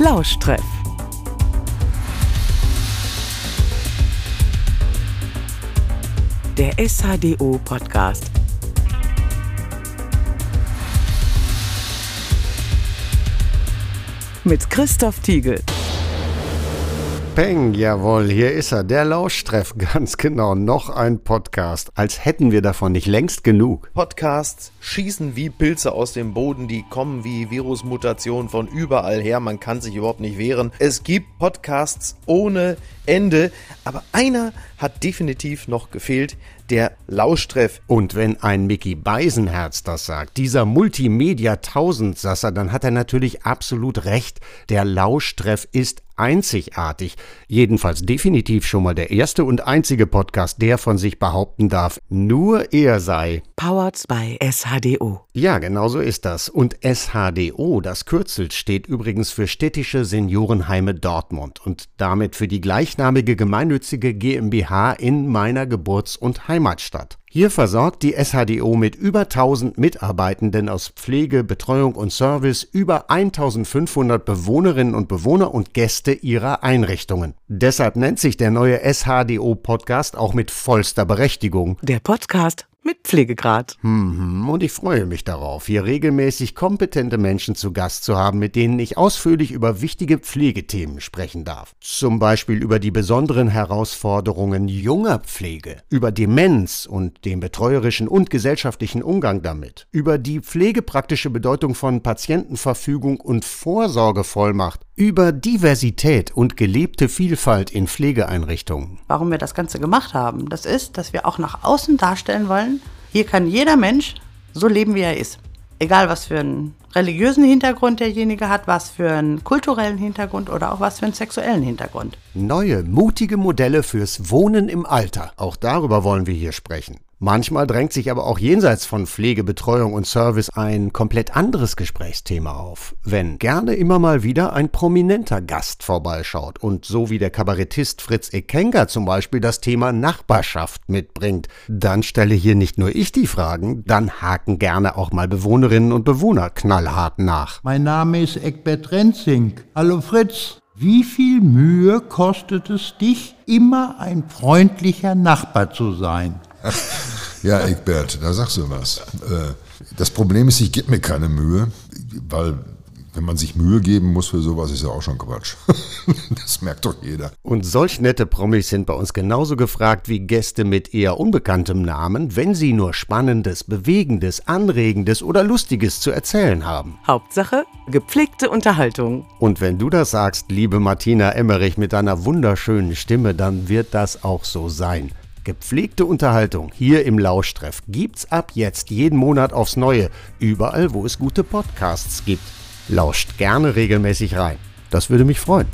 Lauschtreff. Der SHDO Podcast. Mit Christoph Tiegel. Peng, jawohl, hier ist er, der Lauschtreff, ganz genau, noch ein Podcast, als hätten wir davon nicht längst genug. Podcasts schießen wie Pilze aus dem Boden, die kommen wie Virusmutationen von überall her, man kann sich überhaupt nicht wehren. Es gibt Podcasts ohne Ende, aber einer hat definitiv noch gefehlt, der Lauschtreff. Und wenn ein Mickey Beisenherz das sagt, dieser Multimedia-Tausendsasser, dann hat er natürlich absolut recht. Der Lauschtreff ist einzigartig. Jedenfalls definitiv schon mal der erste und einzige Podcast, der von sich behaupten darf, nur er sei. Powered by SHDO. Ja, genau so ist das. Und SHDO, das Kürzel, steht übrigens für Städtische Seniorenheime Dortmund und damit für die gleichnamige gemeinnützige GmbH in meiner Geburts- und Heimatstadt. Hier versorgt die SHDO mit über 1000 Mitarbeitenden aus Pflege, Betreuung und Service über 1500 Bewohnerinnen und Bewohner und Gäste ihrer Einrichtungen. Deshalb nennt sich der neue SHDO Podcast auch mit vollster Berechtigung. Der Podcast mit Pflegegrad. Mhm, und ich freue mich darauf, hier regelmäßig kompetente Menschen zu Gast zu haben, mit denen ich ausführlich über wichtige Pflegethemen sprechen darf. Zum Beispiel über die besonderen Herausforderungen junger Pflege, über Demenz und den betreuerischen und gesellschaftlichen Umgang damit, über die pflegepraktische Bedeutung von Patientenverfügung und Vorsorgevollmacht, über Diversität und gelebte Vielfalt in Pflegeeinrichtungen. Warum wir das Ganze gemacht haben, das ist, dass wir auch nach außen darstellen wollen, hier kann jeder Mensch so leben, wie er ist. Egal, was für einen religiösen Hintergrund derjenige hat, was für einen kulturellen Hintergrund oder auch was für einen sexuellen Hintergrund. Neue, mutige Modelle fürs Wohnen im Alter. Auch darüber wollen wir hier sprechen. Manchmal drängt sich aber auch jenseits von Pflege, Betreuung und Service ein komplett anderes Gesprächsthema auf. Wenn gerne immer mal wieder ein prominenter Gast vorbeischaut und so wie der Kabarettist Fritz Ekenga zum Beispiel das Thema Nachbarschaft mitbringt, dann stelle hier nicht nur ich die Fragen, dann haken gerne auch mal Bewohnerinnen und Bewohner knallhart nach. Mein Name ist Eckbert Renzing. Hallo Fritz. Wie viel Mühe kostet es dich, immer ein freundlicher Nachbar zu sein? Ja, Egbert, da sagst du was. Äh, Das Problem ist, ich gebe mir keine Mühe, weil wenn man sich Mühe geben muss für sowas, ist ja auch schon Quatsch. Das merkt doch jeder. Und solch nette Promis sind bei uns genauso gefragt wie Gäste mit eher unbekanntem Namen, wenn sie nur Spannendes, Bewegendes, Anregendes oder Lustiges zu erzählen haben. Hauptsache gepflegte Unterhaltung. Und wenn du das sagst, liebe Martina Emmerich mit deiner wunderschönen Stimme, dann wird das auch so sein. Gepflegte Unterhaltung hier im Lauschtreff gibt's ab jetzt jeden Monat aufs Neue, überall wo es gute Podcasts gibt. Lauscht gerne regelmäßig rein. Das würde mich freuen.